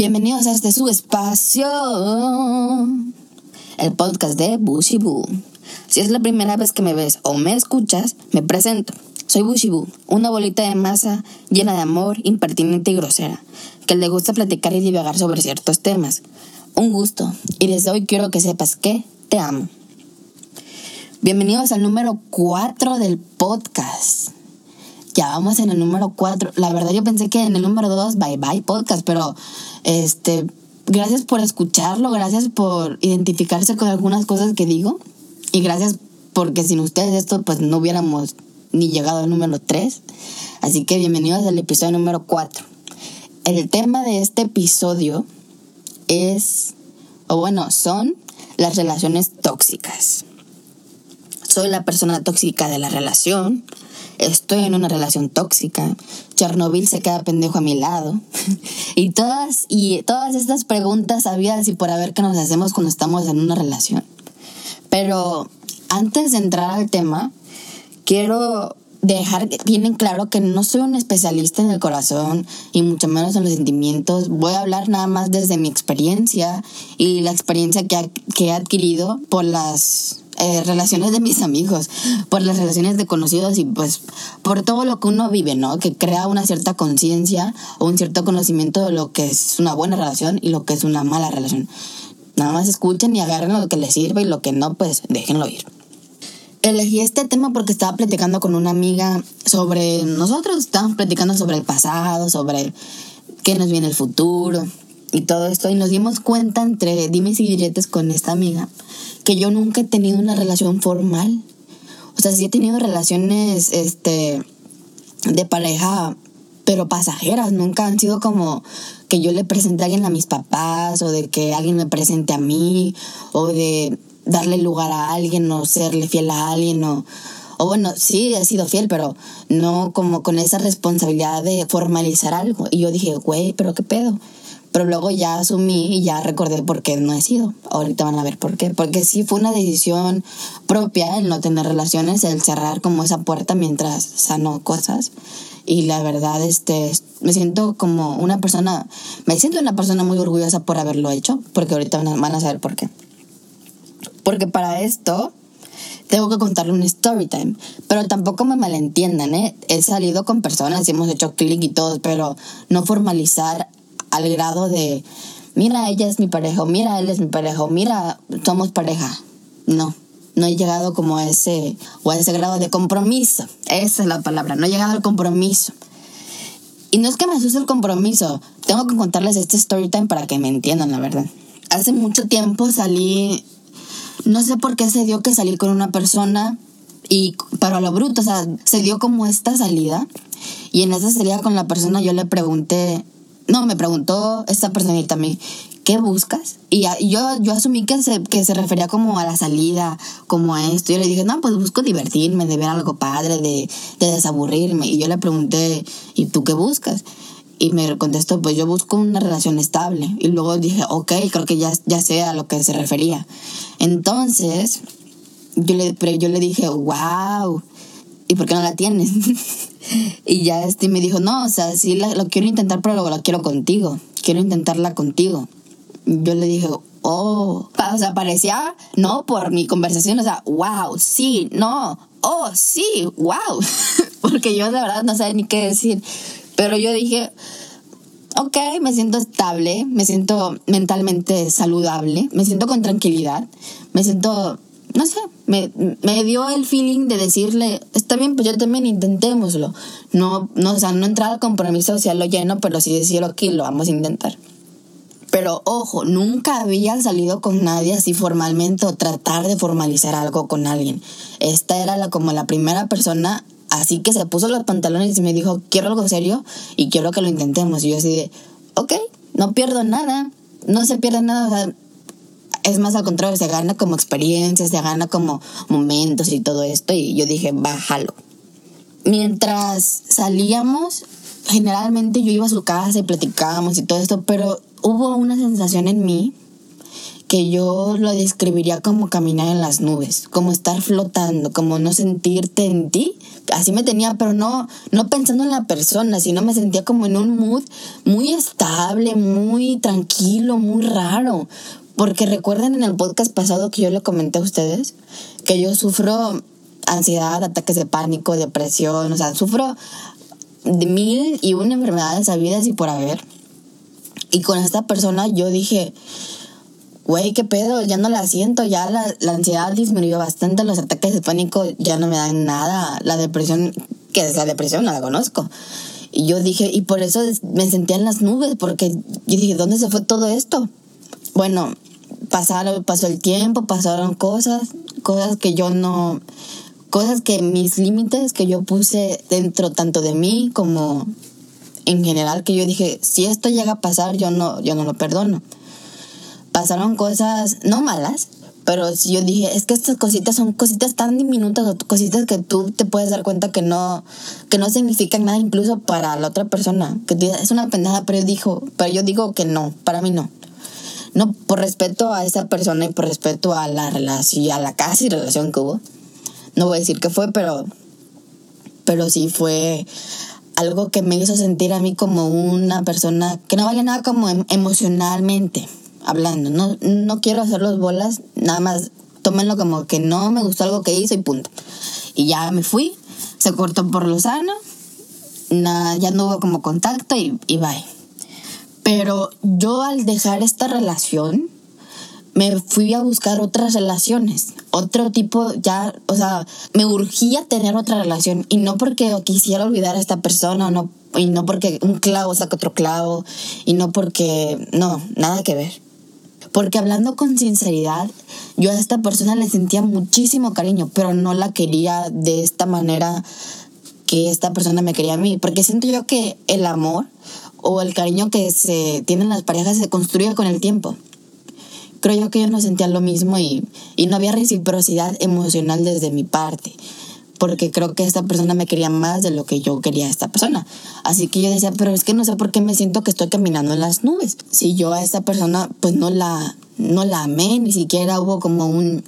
Bienvenidos a este su espacio, el podcast de Bushibu. Si es la primera vez que me ves o me escuchas, me presento. Soy Bushibu, una bolita de masa llena de amor, impertinente y grosera, que le gusta platicar y divagar sobre ciertos temas. Un gusto, y desde hoy quiero que sepas que te amo. Bienvenidos al número 4 del podcast. Ya vamos en el número 4. La verdad yo pensé que en el número 2, bye bye podcast, pero este, gracias por escucharlo, gracias por identificarse con algunas cosas que digo y gracias porque sin ustedes esto pues no hubiéramos ni llegado al número 3. Así que bienvenidos al episodio número 4. El tema de este episodio es, o bueno, son las relaciones tóxicas soy la persona tóxica de la relación, estoy en una relación tóxica, Chernobyl se queda pendejo a mi lado. y todas y todas estas preguntas había y por haber que nos hacemos cuando estamos en una relación. Pero antes de entrar al tema, quiero dejar bien en claro que no soy un especialista en el corazón y mucho menos en los sentimientos. Voy a hablar nada más desde mi experiencia y la experiencia que, que he adquirido por las eh, relaciones de mis amigos, por las relaciones de conocidos y pues por todo lo que uno vive, ¿no? Que crea una cierta conciencia o un cierto conocimiento de lo que es una buena relación y lo que es una mala relación. Nada más escuchen y agarren lo que les sirve y lo que no, pues déjenlo ir. Elegí este tema porque estaba platicando con una amiga sobre nosotros, estábamos platicando sobre el pasado, sobre qué nos viene el futuro y todo esto y nos dimos cuenta entre dimes y diretes con esta amiga que yo nunca he tenido una relación formal. O sea, sí he tenido relaciones este de pareja pero pasajeras, nunca han sido como que yo le presente a alguien a mis papás o de que alguien me presente a mí o de darle lugar a alguien o serle fiel a alguien o o bueno, sí he sido fiel, pero no como con esa responsabilidad de formalizar algo. Y yo dije, güey, pero qué pedo. Pero luego ya asumí y ya recordé por qué no he sido. Ahorita van a ver por qué. Porque sí fue una decisión propia el no tener relaciones, el cerrar como esa puerta mientras sano cosas. Y la verdad, este, me siento como una persona, me siento una persona muy orgullosa por haberlo hecho, porque ahorita van a saber por qué. Porque para esto tengo que contarle un story time. Pero tampoco me malentiendan, ¿eh? He salido con personas y hemos hecho clic y todo, pero no formalizar al grado de, mira, ella es mi pareja, mira, él es mi pareja, mira, somos pareja. No, no he llegado como a ese, o a ese grado de compromiso. Esa es la palabra, no he llegado al compromiso. Y no es que me asuste el compromiso, tengo que contarles este story time para que me entiendan, la verdad. Hace mucho tiempo salí, no sé por qué se dio que salí con una persona y para lo bruto, o sea, se dio como esta salida. Y en esa salida con la persona yo le pregunté, no, me preguntó esta personita a mí, ¿qué buscas? Y yo, yo asumí que se, que se refería como a la salida, como a esto. Yo le dije, no, pues busco divertirme, de ver algo padre, de, de desaburrirme. Y yo le pregunté, ¿y tú qué buscas? Y me contestó, pues yo busco una relación estable. Y luego dije, ok, creo que ya, ya sé a lo que se refería. Entonces, yo le, yo le dije, wow, ¿y por qué no la tienes? y ya este me dijo, no, o sea, sí lo quiero intentar, pero lo, lo quiero contigo. Quiero intentarla contigo. Yo le dije, oh, o sea, parecía, no, por mi conversación, o sea, wow, sí, no, oh, sí, wow. Porque yo de verdad no sabía ni qué decir. Pero yo dije, ok, me siento estable, me siento mentalmente saludable, me siento con tranquilidad, me siento no sé, me, me, dio el feeling de decirle, está bien, pues yo también intentémoslo. No, no, o sea, no entrar al compromiso hacia lo lleno, pero sí decir, ok, lo vamos a intentar. Pero ojo, nunca había salido con nadie así formalmente o tratar de formalizar algo con alguien. Esta era la, como la primera persona así que se puso los pantalones y me dijo, quiero algo serio y quiero que lo intentemos. Y yo así de, ok, no pierdo nada, no se pierde nada. Es más al contrario, se gana como experiencias, se gana como momentos y todo esto. Y yo dije, bájalo. Mientras salíamos, generalmente yo iba a su casa y platicábamos y todo esto, pero hubo una sensación en mí que yo lo describiría como caminar en las nubes, como estar flotando, como no sentirte en ti. Así me tenía, pero no, no pensando en la persona, sino me sentía como en un mood muy estable, muy tranquilo, muy raro. Porque recuerden en el podcast pasado que yo le comenté a ustedes que yo sufro ansiedad, ataques de pánico, depresión, o sea, sufro de mil y una enfermedades habidas y por haber. Y con esta persona yo dije, güey, qué pedo, ya no la siento, ya la, la, ansiedad disminuyó bastante, los ataques de pánico ya no me dan nada, la depresión, que es la depresión, no la conozco. Y yo dije, y por eso me sentía en las nubes, porque yo dije, ¿dónde se fue todo esto? Bueno, pasaron, pasó el tiempo, pasaron cosas, cosas que yo no, cosas que mis límites que yo puse dentro tanto de mí como en general, que yo dije, si esto llega a pasar, yo no, yo no lo perdono pasaron cosas no malas, pero si yo dije, es que estas cositas son cositas tan diminutas cositas que tú te puedes dar cuenta que no, que no significan nada incluso para la otra persona, que es una pendejada, pero yo, dijo, pero yo digo que no, para mí no. No, por respeto a esa persona y por respeto a la relación, a la casi relación que hubo. No voy a decir que fue, pero, pero sí fue algo que me hizo sentir a mí como una persona que no vale nada como em, emocionalmente hablando. No, no quiero hacerlos bolas, nada más tómenlo como que no me gustó algo que hizo y punto. Y ya me fui, se cortó por lo sano, ya no hubo como contacto y, y bye. Pero yo al dejar esta relación, me fui a buscar otras relaciones, otro tipo, ya, o sea, me urgía tener otra relación y no porque quisiera olvidar a esta persona, no, y no porque un clavo saca otro clavo, y no porque, no, nada que ver. Porque hablando con sinceridad, yo a esta persona le sentía muchísimo cariño, pero no la quería de esta manera que esta persona me quería a mí. Porque siento yo que el amor o el cariño que se tienen las parejas se construye con el tiempo. Creo yo que yo no sentía lo mismo y, y no había reciprocidad emocional desde mi parte porque creo que esta persona me quería más de lo que yo quería a esta persona. Así que yo decía, pero es que no sé por qué me siento que estoy caminando en las nubes. Si yo a esta persona pues no la, no la amé, ni siquiera hubo como un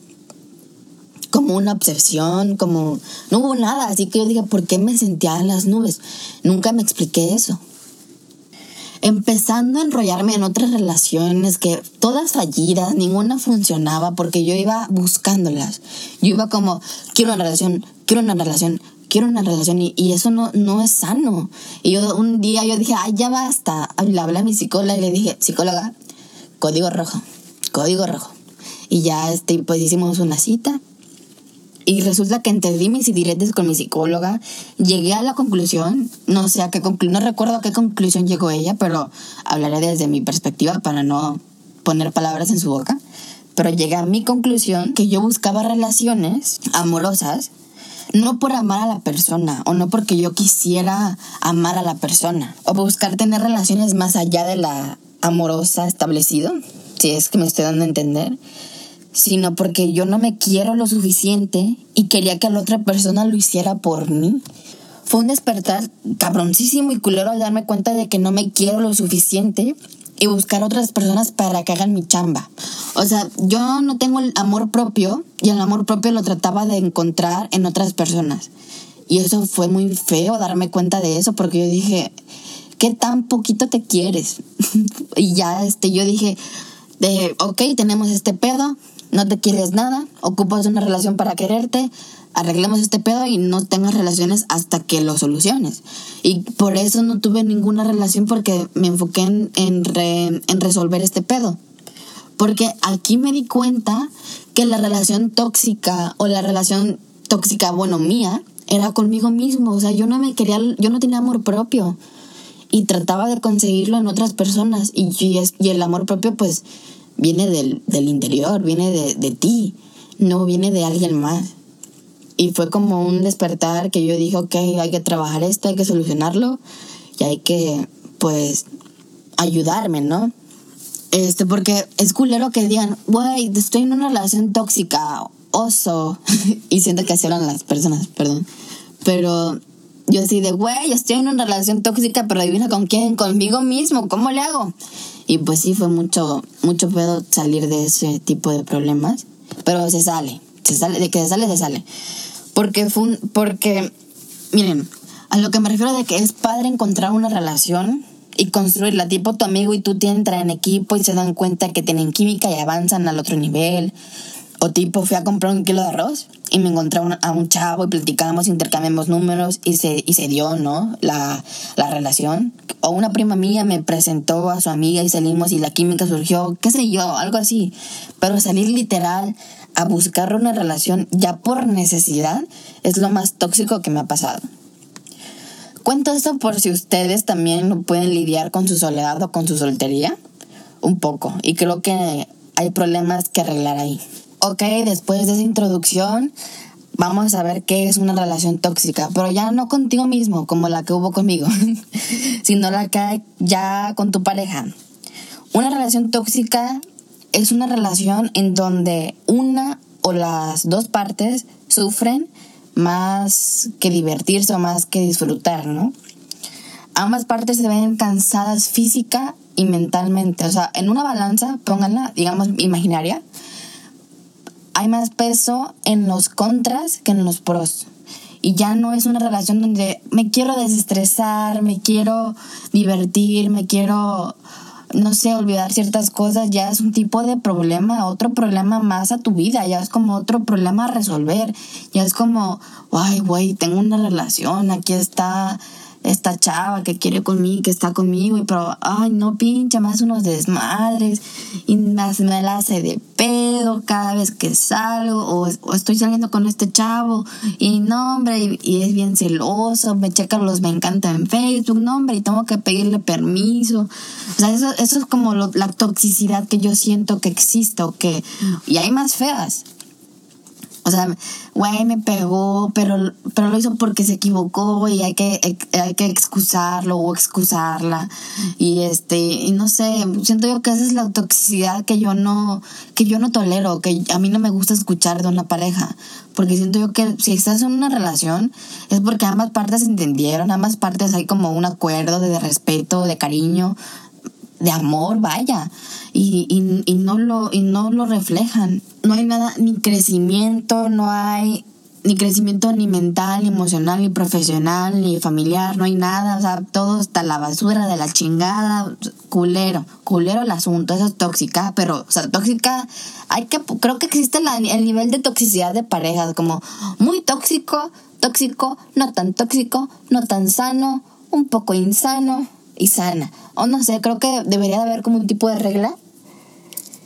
como una obsesión, como no hubo nada, así que yo dije, ¿por qué me sentía en las nubes? Nunca me expliqué eso empezando a enrollarme en otras relaciones que todas fallidas, ninguna funcionaba porque yo iba buscándolas. Yo iba como, quiero una relación, quiero una relación, quiero una relación y, eso no, no es sano. Y yo un día yo dije, ay, ya basta. Le hablé a mi psicóloga y le dije, psicóloga, código rojo, código rojo. Y ya este, pues hicimos una cita y resulta que entendí mis diretes con mi psicóloga, llegué a la conclusión, no sé a qué conclusión, no recuerdo a qué conclusión llegó ella, pero hablaré desde mi perspectiva para no poner palabras en su boca. Pero llegué a mi conclusión que yo buscaba relaciones amorosas no por amar a la persona o no porque yo quisiera amar a la persona o buscar tener relaciones más allá de la amorosa establecido, si es que me estoy dando a entender, sino porque yo no me quiero lo suficiente y quería que la otra persona lo hiciera por mí. Fue un despertar cabroncísimo y culero al darme cuenta de que no me quiero lo suficiente y buscar otras personas para que hagan mi chamba. O sea, yo no tengo el amor propio y el amor propio lo trataba de encontrar en otras personas. Y eso fue muy feo darme cuenta de eso porque yo dije, ¿qué tan poquito te quieres? y ya este, yo dije, de, ok, tenemos este pedo, no te quieres nada, ocupas una relación para quererte, arreglemos este pedo y no tengas relaciones hasta que lo soluciones. Y por eso no tuve ninguna relación porque me enfoqué en, en, resolver este pedo. Porque aquí me di cuenta que la relación tóxica o la relación tóxica, bueno, mía, era conmigo mismo. O sea, yo no me quería, yo no tenía amor propio. Y trataba de conseguirlo en otras personas. Y, y el amor propio, pues, viene del, interior, viene de, ti, no viene de alguien más. Y fue como un despertar que yo dije, ok, hay que trabajar esto, hay que solucionarlo y hay que, pues, ayudarme, ¿no? Este, porque es culero que digan, güey, estoy en una relación tóxica, oso. y siento que así hablan las personas, perdón. Pero Yo así de, güey, estoy en una relación tóxica, pero adivina con quién, conmigo mismo, ¿cómo le hago? Y pues sí, fue mucho, mucho pedo salir de ese tipo de problemas, pero se sale, se sale, de que se sale, se sale. Porque fue un, porque, miren, a lo que me refiero de que es padre encontrar una relación y construirla, tipo tu amigo y tú te entran en equipo y se dan cuenta que tienen química y avanzan al otro nivel. O tipo, fui a comprar un kilo de arroz y me encontré a un chavo y platicamos, intercambiamos números y se, y se dio, ¿no? La, la relación. O una prima mía me presentó a su amiga y salimos y la química surgió, qué sé yo, algo así. Pero salir literal a buscar una relación ya por necesidad es lo más tóxico que me ha pasado. Cuento esto por si ustedes también pueden lidiar con su soledad o con su soltería. Un poco. Y creo que hay problemas que arreglar ahí. Ok, después de esa introducción, vamos a ver qué es una relación tóxica. Pero ya no contigo mismo, como la que hubo conmigo, sino la que hay ya con tu pareja. Una relación tóxica es una relación en donde una o las dos partes sufren más que divertirse o más que disfrutar, ¿no? Ambas partes se ven cansadas física y mentalmente. O sea, en una balanza, pónganla, digamos, imaginaria, hay más peso en los contras que en los pros. Y ya no es una relación donde me quiero desestresar, me quiero divertir, me quiero no sé, olvidar ciertas cosas ya es un tipo de problema, otro problema más a tu vida, ya es como otro problema a resolver, ya es como, ay, güey, tengo una relación, aquí está esta chava que quiere conmigo, que está conmigo, y pero, ay, no, pinche, más unos desmadres, y más me la hace de pedo cada vez que salgo, o, estoy saliendo con este chavo, y no, hombre, y, es bien celoso, me checa los me encanta en Facebook, no, hombre, y tengo que pedirle permiso. O sea, eso, eso es como la toxicidad que yo siento que existe, o que, y hay más feas. O sea, güey, me pegó, pero, pero lo hizo porque se equivocó y hay que, hay que excusarlo o excusarla. Y este, y no sé, siento yo que esa es la toxicidad que yo no, que yo no tolero, que a mí no me gusta escuchar de una pareja. Porque siento yo que si estás en una relación es porque ambas partes entendieron, ambas partes hay como un acuerdo de respeto, de cariño, de amor, vaya, y, y, y, no lo, y no lo reflejan. No hay nada, ni crecimiento, no hay ni crecimiento ni mental, ni emocional, ni profesional, ni familiar, no hay nada, o sea, todo está la basura de la chingada, culero, culero el asunto, eso es tóxica, pero, o sea, tóxica, hay que, creo que existe el nivel de toxicidad de parejas, como muy tóxico, tóxico, no tan tóxico, no tan sano, un poco insano, y sana. O no sé, creo que debería de haber como un tipo de regla.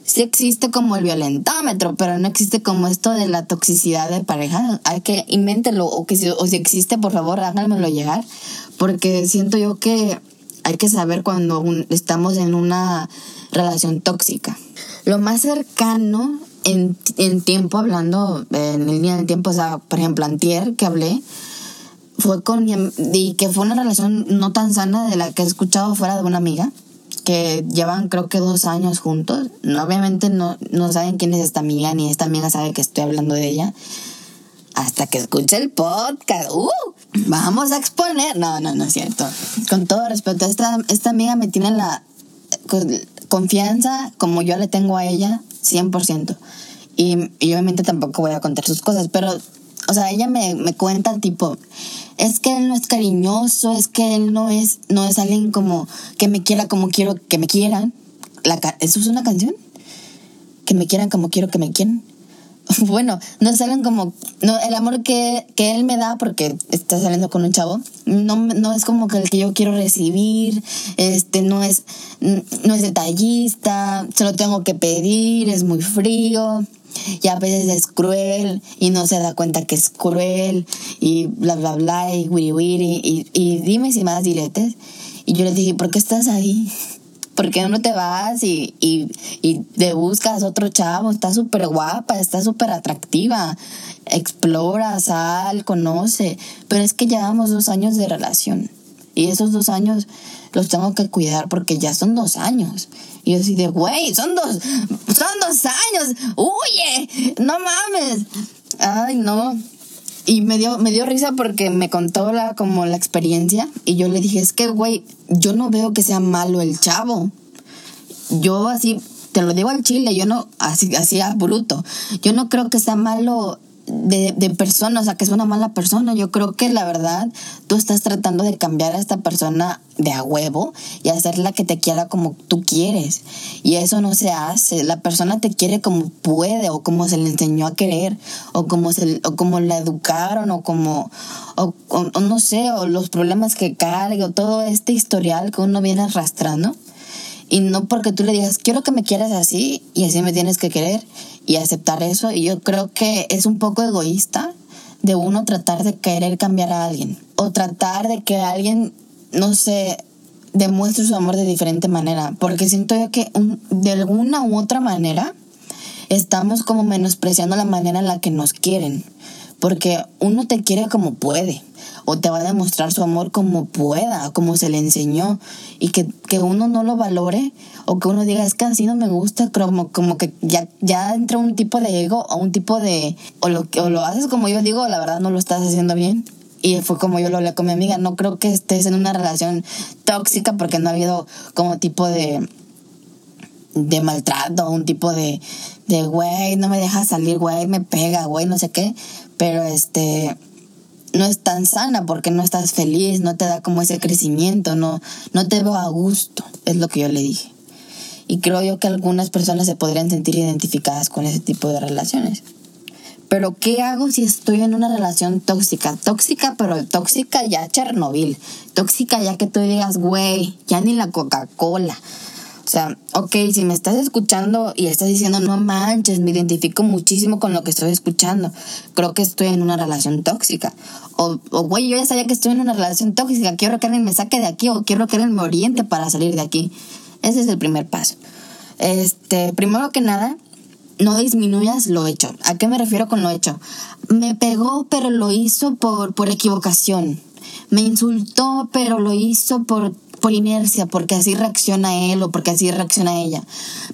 Sí existe como el violentómetro, pero no existe como esto de la toxicidad de pareja. Hay que invéntelo o que si, o si existe, por favor, háganmelo llegar, porque siento yo que hay que saber cuando estamos en una relación tóxica. Lo más cercano en, en tiempo, hablando en día del tiempo, o sea, por ejemplo, antier que hablé, fue con mi y que fue una relación no tan sana de la que he escuchado fuera de una amiga que llevan creo que dos años juntos. No, obviamente no, no saben quién es esta amiga ni esta amiga sabe que estoy hablando de ella hasta que escuche el podcast. Uh, vamos a exponer. No no no es cierto. Con todo respeto esta, esta amiga me tiene la confianza como yo le tengo a ella 100% y, y obviamente tampoco voy a contar sus cosas pero o sea, ella me, me cuenta tipo, es que él no es cariñoso, es que él no es, no es alguien como que me quiera como quiero que me quieran. La, ¿Eso es una canción? Que me quieran como quiero que me quieran. Bueno, no salen como, no, el amor que, que, él me da porque está saliendo con un chavo, no, no es como que el que yo quiero recibir, este, no es, no es detallista, se lo tengo que pedir, es muy frío, y a veces es cruel y no se da cuenta que es cruel y bla, bla, bla, y wiri, wiri, y, y dime si más diretes. Y yo le dije, ¿por qué estás ahí? ¿Por qué no te vas y, y, y te buscas otro chavo? Está súper guapa, está súper atractiva. Explora, sal, conoce. Pero es que llevamos dos años de relación. Y esos dos años los tengo que cuidar porque ya son dos años. Y yo así de, güey, son dos, son dos años, huye, no mames. Ay, no. y me dio, me dio risa porque me contó la, como la experiencia y yo le dije, es que, güey, yo no veo que sea malo el chavo. Yo así, te lo digo al chile, yo no, así, así a bruto, yo no creo que sea malo de, de persona, o sea, que es una mala persona. Yo creo que la verdad, tú estás tratando de cambiar a esta persona de a huevo y hacerla que te quiera como tú quieres. Y eso no se hace. La persona te quiere como puede o como se le enseñó a querer o como, se, o como la educaron o como, o, o no sé, o los problemas que carga o todo este historial que uno viene arrastrando. Y no porque tú le digas, quiero que me quieras así y así me tienes que querer y aceptar eso. Y yo creo que es un poco egoísta de uno tratar de querer cambiar a alguien o tratar de que alguien, no sé, demuestre su amor de diferente manera. Porque siento yo que de alguna u otra manera estamos como menospreciando la manera en la que nos quieren. Porque uno te quiere como puede o te va a demostrar su amor como pueda, como se le enseñó, y que, uno no lo valore o que uno diga, es que así no me gusta, como, como que ya, ya entra un tipo de ego o un tipo de, o lo, o lo haces como yo digo, la verdad no lo estás haciendo bien. Y fue como yo lo hablé con mi amiga, no creo que estés en una relación tóxica porque no ha habido como tipo de de maltrato, un tipo de, de, güey, no me deja salir, güey, me pega, güey, no sé qué. Pero este, no es tan sana porque no estás feliz, no te da como ese crecimiento, no, no te veo a gusto, es lo que yo le dije. Y creo yo que algunas personas se podrían sentir identificadas con ese tipo de relaciones. Pero ¿qué hago si estoy en una relación tóxica? Tóxica, pero tóxica ya Chernobyl. Tóxica ya que tú digas, güey, ya ni la Coca-Cola. O sea, ok, si me estás escuchando y estás diciendo, no manches, me identifico muchísimo con lo que estoy escuchando, creo que estoy en una relación tóxica. O, güey, yo ya sabía que estoy en una relación tóxica, quiero que alguien me saque de aquí o quiero que alguien me oriente para salir de aquí. Ese es el primer paso. Este, primero que nada, no disminuyas lo hecho. ¿A qué me refiero con lo hecho? Me pegó, pero lo hizo por, por equivocación. Me insultó, pero lo hizo por por inercia, porque así reacciona él o porque así reacciona ella.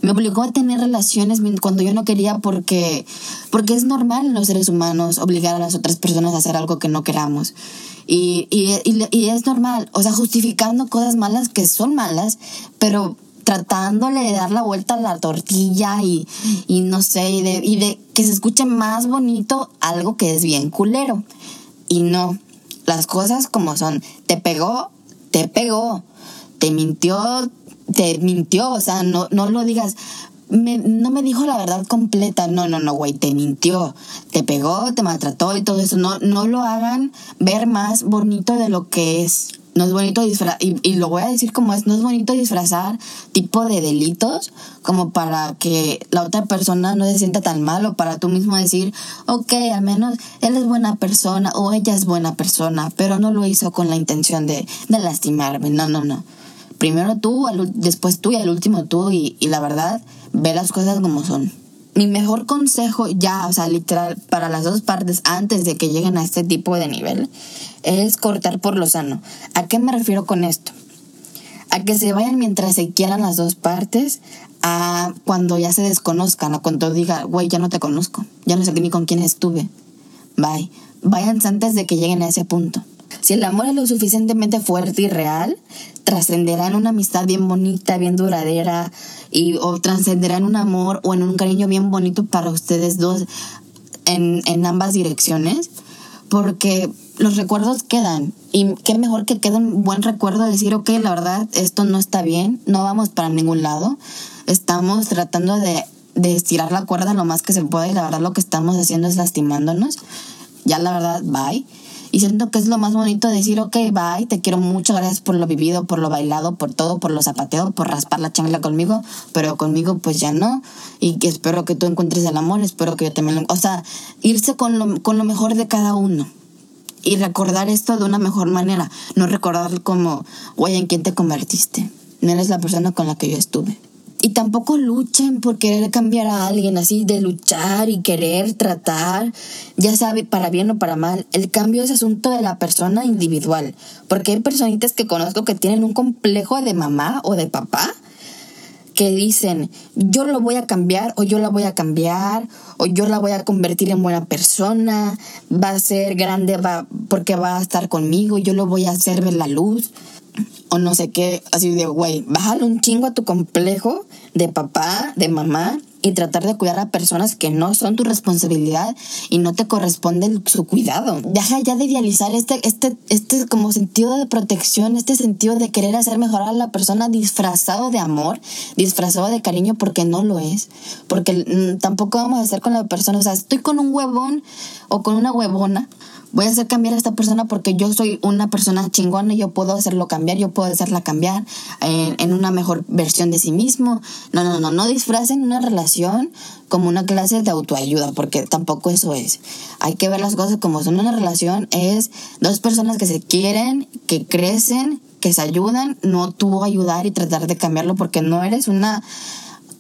Me obligó a tener relaciones cuando yo no quería porque, porque es normal en los seres humanos obligar a las otras personas a hacer algo que no queramos. Y, y, y, es normal, o sea, justificando cosas malas que son malas, pero tratándole de dar la vuelta a la tortilla y, y no sé, y de, y de que se escuche más bonito algo que es bien culero. Y no, las cosas como son, te pegó, te pegó te mintió, te mintió, o sea, no, no lo digas, no me dijo la verdad completa, no, no, no, güey, te mintió, te pegó, te maltrató y todo eso, no, no lo hagan ver más bonito de lo que es. No es bonito disfrazar, y, lo voy a decir como es, no es bonito disfrazar tipo de delitos como para que la otra persona no se sienta tan mal o para tú mismo decir, ok, al menos él es buena persona o ella es buena persona, pero no lo hizo con la intención de, de lastimarme, no, no, no primero tú, después tú y al último tú y, la verdad, ve las cosas como son. Mi mejor consejo ya, o sea, literal, para las dos partes antes de que lleguen a este tipo de nivel, es cortar por lo sano. ¿A qué me refiero con esto? A que se vayan mientras se quieran las dos partes, a cuando ya se desconozcan, a cuando diga, güey, ya no te conozco, ya no sé ni con quién estuve. Bye. Váyanse antes de que lleguen a ese punto. Si el amor es lo suficientemente fuerte y real, trascenderá en una amistad bien bonita, bien duradera, y, o trascenderá en un amor o en un cariño bien bonito para ustedes dos en, en ambas direcciones, porque los recuerdos quedan. Y qué mejor que quede un buen recuerdo, decir, ok, la verdad, esto no está bien, no vamos para ningún lado, estamos tratando de, de estirar la cuerda lo más que se pueda y la verdad lo que estamos haciendo es lastimándonos. Ya la verdad, bye. Y siento que es lo más bonito decir, ok, bye, te quiero mucho, gracias por lo vivido, por lo bailado, por todo, por lo zapateo, por raspar la chancla conmigo, pero conmigo pues ya no. Y que espero que tú encuentres el amor, espero que yo también lo... O sea, irse con lo, con lo mejor de cada uno. Y recordar esto de una mejor manera, no recordar como, güey, ¿en quién te convertiste? No eres la persona con la que yo estuve. Y tampoco luchen por querer cambiar a alguien así, de luchar y querer tratar, ya sabe, para bien o para mal. El cambio es asunto de la persona individual. Porque hay personitas que conozco que tienen un complejo de mamá o de papá que dicen, yo lo voy a cambiar o yo la voy a cambiar o yo la voy a convertir en buena persona, va a ser grande va, porque va a estar conmigo, yo lo voy a hacer ver la luz o no sé qué, así de, güey, bájale un chingo a tu complejo de papá, de mamá y tratar de cuidar a personas que no son tu responsabilidad y no te corresponde su cuidado. Deja ya de idealizar este, este, este como sentido de protección, este sentido de querer hacer mejor a la persona disfrazado de amor, disfrazado de cariño porque no lo es. Porque mm, tampoco vamos a hacer con la persona, o sea, estoy con un huevón o con una huevona voy a hacer cambiar a esta persona porque yo soy una persona chingona y yo puedo hacerlo cambiar, yo puedo hacerla cambiar en, en, una mejor versión de sí mismo. No, no, no, no disfracen una relación como una clase de autoayuda, porque tampoco eso es. Hay que ver las cosas como son. Una relación es dos personas que se quieren, que crecen, que se ayudan, no tú ayudar y tratar de cambiarlo porque no eres una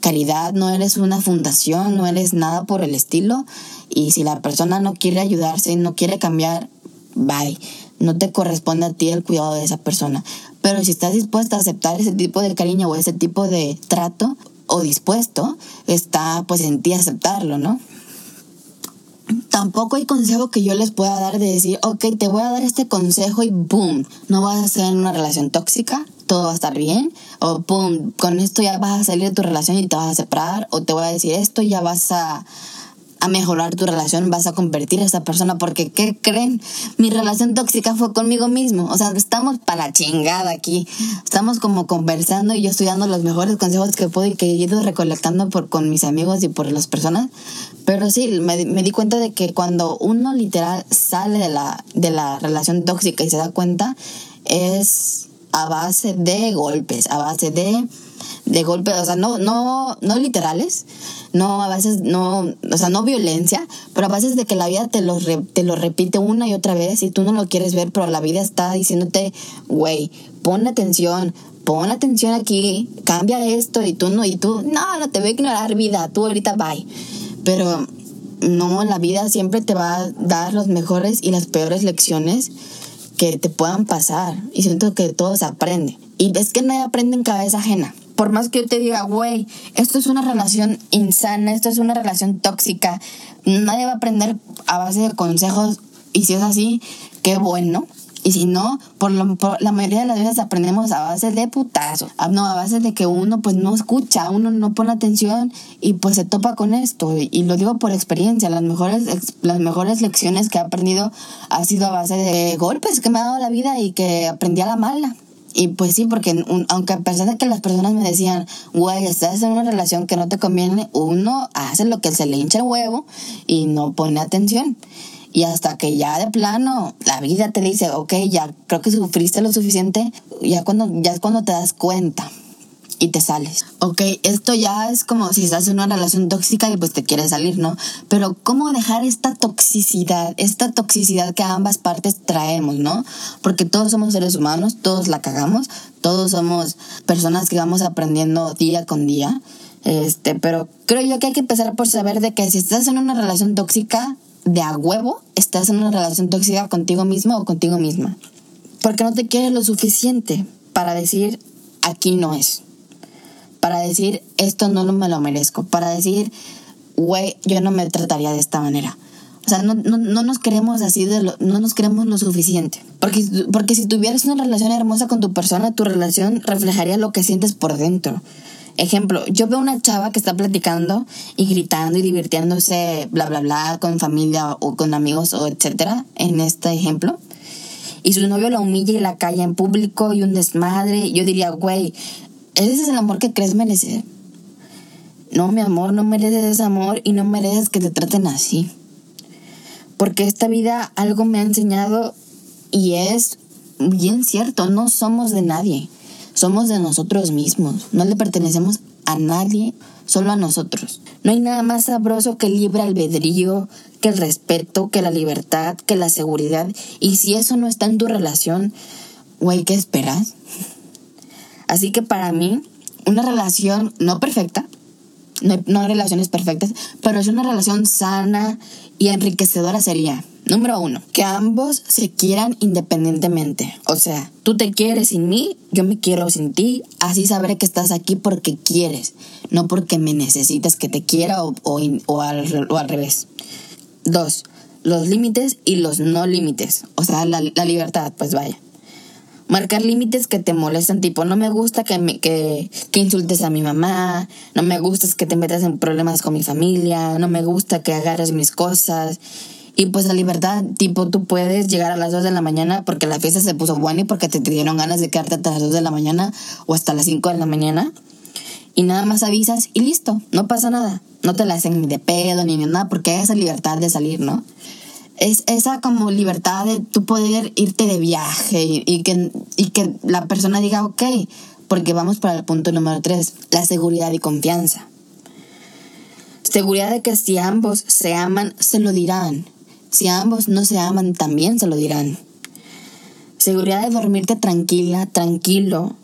caridad, no eres una fundación, no eres nada por el estilo. Y si la persona no quiere ayudarse, no quiere cambiar, bye. No te corresponde a ti el cuidado de esa persona. Pero si estás dispuesta a aceptar ese tipo de cariño o ese tipo de trato, o dispuesto, está pues en ti aceptarlo, ¿no? Tampoco hay consejo que yo les pueda dar de decir, ok, te voy a dar este consejo y boom, no vas a ser en una relación tóxica, todo va a estar bien, o pum, con esto ya vas a salir de tu relación y te vas a separar, o te voy a decir esto y ya vas a, a mejorar tu relación, vas a convertir a esa persona, porque ¿qué creen? Mi relación tóxica fue conmigo mismo, o sea, estamos para la chingada aquí, estamos como conversando y yo estoy dando los mejores consejos que puedo y que he ido recolectando por, con mis amigos y por las personas, pero sí, me, me di cuenta de que cuando uno literal sale de la, de la relación tóxica y se da cuenta, es a base de golpes, a base de, de golpes, o sea, no, no, no literales, no a veces, no, o sea, no violencia, pero a veces de que la vida te lo, te lo repite una y otra vez y tú no lo quieres ver, pero la vida está diciéndote, güey, pon atención, pon atención aquí, cambia esto y tú no, y tú, no, no te voy a ignorar vida, tú ahorita bye. Pero no, la vida siempre te va a dar las mejores y las peores lecciones que te puedan pasar. Y siento que todo se aprende. Y ves que nadie aprende en cabeza ajena. Por más que yo te diga, güey, esto es una relación insana, esto es una relación tóxica, nadie va a aprender a base de consejos. Y si es así, qué bueno. Y si no, por, la mayoría de las veces aprendemos a base de putazo. Ah, no, a base de que uno pues no escucha, uno no pone atención y pues se topa con esto. Y, lo digo por experiencia, las mejores, las mejores lecciones que he aprendido ha sido a base de golpes que me ha dado la vida y que aprendí a la mala. Y pues sí, porque aunque a pesar de que las personas me decían, güey, estás en una relación que no te conviene, uno hace lo que se le hincha el huevo y no pone atención. Y hasta que ya de plano la vida te dice, ok, ya creo que sufriste lo suficiente, ya, cuando, ya es cuando te das cuenta y te sales. Ok, esto ya es como si estás en una relación tóxica y pues te quieres salir, ¿no? Pero ¿cómo dejar esta toxicidad, esta toxicidad que ambas partes traemos, ¿no? Porque todos somos seres humanos, todos la cagamos, todos somos personas que vamos aprendiendo día con día. Este, pero creo yo que hay que empezar por saber de que si estás en una relación tóxica, de a huevo estás en una relación tóxica contigo mismo o contigo misma. Porque no te quieres lo suficiente para decir, aquí no es. Para decir, esto no me lo merezco. Para decir, güey, yo no me trataría de esta manera. O sea, no, no, no nos queremos así, de lo, no nos queremos lo suficiente. Porque, porque si tuvieras una relación hermosa con tu persona, tu relación reflejaría lo que sientes por dentro. Ejemplo, yo veo una chava que está platicando y gritando y divirtiéndose, bla, bla, bla, con familia o con amigos o etcétera, en este ejemplo. Y su novio la humilla y la calla en público y un desmadre. Yo diría, güey, ¿ese es el amor que crees merecer? No, mi amor, no mereces ese amor y no mereces que te traten así. Porque esta vida algo me ha enseñado y es bien cierto, no somos de nadie somos de nosotros mismos, no le pertenecemos a nadie, solo a nosotros. No hay nada más sabroso que el libre albedrío, que el respeto, que la libertad, que la seguridad. Y si eso no está en tu relación, güey, ¿qué esperas? Así que para mí, una relación no perfecta, no, hay relaciones perfectas, pero es una relación sana y enriquecedora sería Número uno, que ambos se quieran independientemente. O sea, tú te quieres sin mí, yo me quiero sin ti. Así sabré que estás aquí porque quieres, no porque me necesitas que te quiera o, o, al, o al, revés. Dos, los límites y los no límites. O sea, la, la libertad, pues vaya. Marcar límites que te molestan, tipo, no me gusta que, me, que, que insultes a mi mamá, no me gusta que te metas en problemas con mi familia, no me gusta que agarres mis cosas. Y pues la libertad, tipo, tú puedes llegar a las 2 de la mañana porque la fiesta se puso buena y porque te, dieron ganas de quedarte hasta las 2 de la mañana o hasta las 5 de la mañana. Y nada más avisas y listo, no pasa nada. No te la hacen ni de pedo ni nada porque hay esa libertad de salir, ¿no? Es esa como libertad de tú poder irte de viaje y, que, y que la persona diga, ok, porque vamos para el punto número 3, la seguridad y confianza. Seguridad de que si ambos se aman, se lo dirán. Si ambos no se aman, también se lo dirán. Seguridad de dormirte tranquila, tranquilo,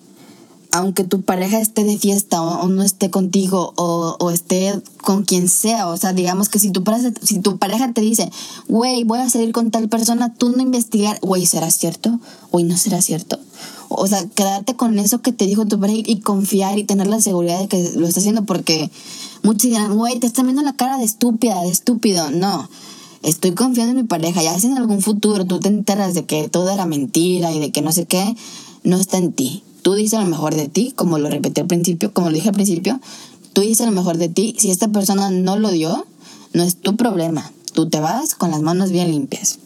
aunque tu pareja esté de fiesta o, no esté contigo o, esté con quien sea, o sea, digamos que si tu pareja, si tu pareja te dice, güey, voy a salir con tal persona, tú no investigar, güey, ¿será cierto? Güey, ¿no será cierto? O sea, quedarte con eso que te dijo tu pareja y confiar y tener la seguridad de que lo está haciendo porque muchos dirán, güey, te están viendo la cara de estúpida, de estúpido. No, estoy confiando en mi pareja. Ya si en algún futuro tú te enteras de que todo era mentira y de que no sé qué, no está en ti. Tú dices lo mejor de ti, como lo repetí al principio, como lo dije al principio, tú dices lo mejor de ti. Si esta persona no lo dio, no es tu problema. Tú te vas con las manos bien limpias.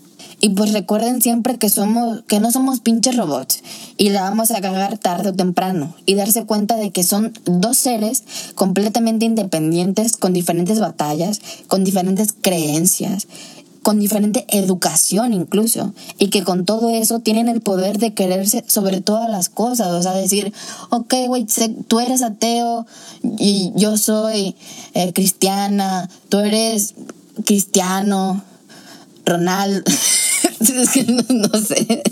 Y pues recuerden siempre que somos, que no somos pinches robots y la vamos a cagar tarde o temprano y darse cuenta de que son dos seres completamente independientes con diferentes batallas, con diferentes creencias, con diferente educación incluso, y que con todo eso tienen el poder de quererse sobre todas las cosas, o sea, decir, ok, güey, tú eres ateo y yo soy eh, cristiana, tú eres cristiano, Ronald. no, sé.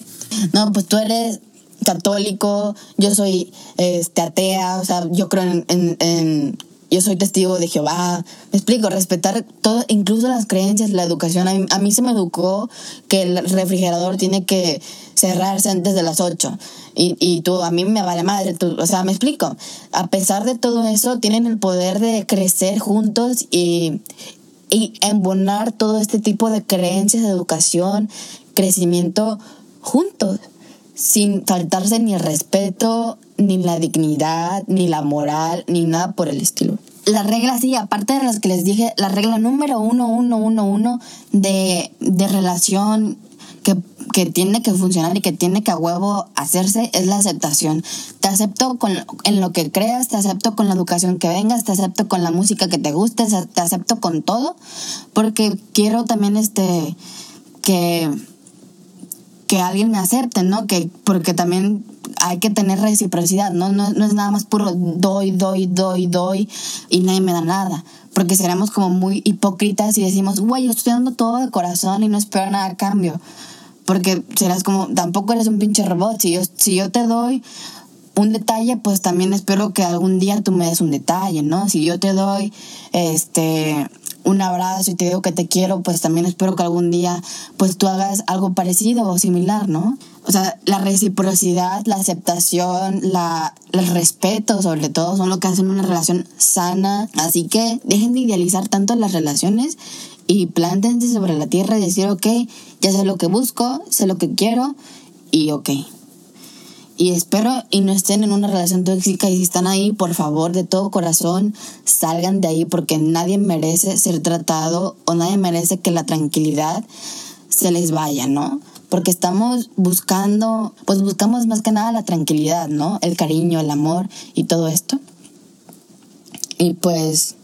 No, pues tú eres católico, yo soy este, atea, o sea, yo creo en, en, yo soy testigo de Jehová. Me explico, respetar todo, incluso las creencias, la educación. A mí, se me educó que el refrigerador tiene que cerrarse antes de las 8. Y, y tú, a mí me vale madre. Tú, o sea, me explico. A pesar de todo eso, tienen el poder de crecer juntos y, y embonar todo este tipo de creencias, de educación, crecimiento juntos, sin faltarse ni el respeto, ni la dignidad, ni la moral, ni nada por el estilo. La regla, sí, aparte de las que les dije, la regla número uno, uno, uno, uno de, de relación que, que, tiene que funcionar y que tiene que a huevo hacerse es la aceptación. Te acepto con, en lo que creas, te acepto con la educación que vengas, te acepto con la música que te guste, te acepto con todo, porque quiero también este que que alguien me acepte, ¿no? Que, porque también hay que tener reciprocidad, ¿no? ¿no? No es nada más puro doy, doy, doy, doy y nadie me da nada. Porque seremos como muy hipócritas y decimos, güey, yo estoy dando todo de corazón y no espero nada a cambio. Porque serás como, tampoco eres un pinche robot. Si yo, si yo te doy un detalle, pues también espero que algún día tú me des un detalle, ¿no? Si yo te doy, este, un abrazo y te digo que te quiero, pues también espero que algún día pues tú hagas algo parecido o similar, ¿no? O sea, la reciprocidad, la aceptación, la, el respeto sobre todo son lo que hacen una relación sana. Así que dejen de idealizar tanto las relaciones y plántense sobre la tierra y decir, ok, ya sé lo que busco, sé lo que quiero y ok. Y espero y no estén en una relación tóxica y si están ahí, por favor, de todo corazón, salgan de ahí porque nadie merece ser tratado o nadie merece que la tranquilidad se les vaya, ¿no? Porque estamos buscando, pues buscamos más que nada la tranquilidad, ¿no? El cariño, el amor y todo esto. Y pues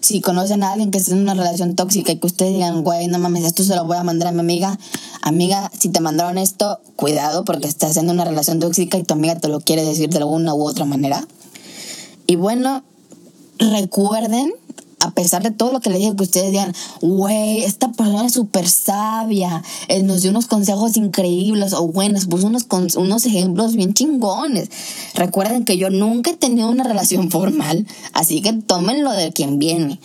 si conocen a alguien que está en una relación tóxica y que ustedes digan, güey, no mames, esto se lo voy a mandar a mi amiga, amiga, si te mandaron esto, cuidado porque estás en una relación tóxica y tu amiga te lo quiere decir de alguna u otra manera. Y bueno, recuerden a pesar de todo lo que le dije, que ustedes digan, güey, esta persona es súper sabia, eh, nos dio unos consejos increíbles, o buenos, puso unos, unos ejemplos bien chingones. Recuerden que yo nunca he tenido una relación formal, así que tómenlo de quien viene.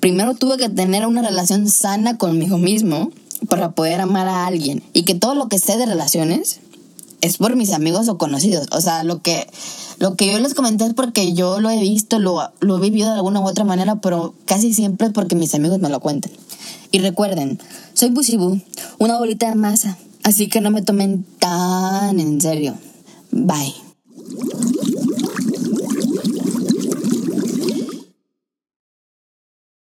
Primero tuve que tener una relación sana conmigo mismo para poder amar a alguien y que todo lo que sé de relaciones es por mis amigos o conocidos. O sea, lo que, lo que yo les comenté es porque yo lo he visto, lo, lo he vivido de alguna u otra manera, pero casi siempre es porque mis amigos me lo cuentan. Y recuerden, soy Busibu, una bolita de masa, así que no me tomen tan en serio. Bye.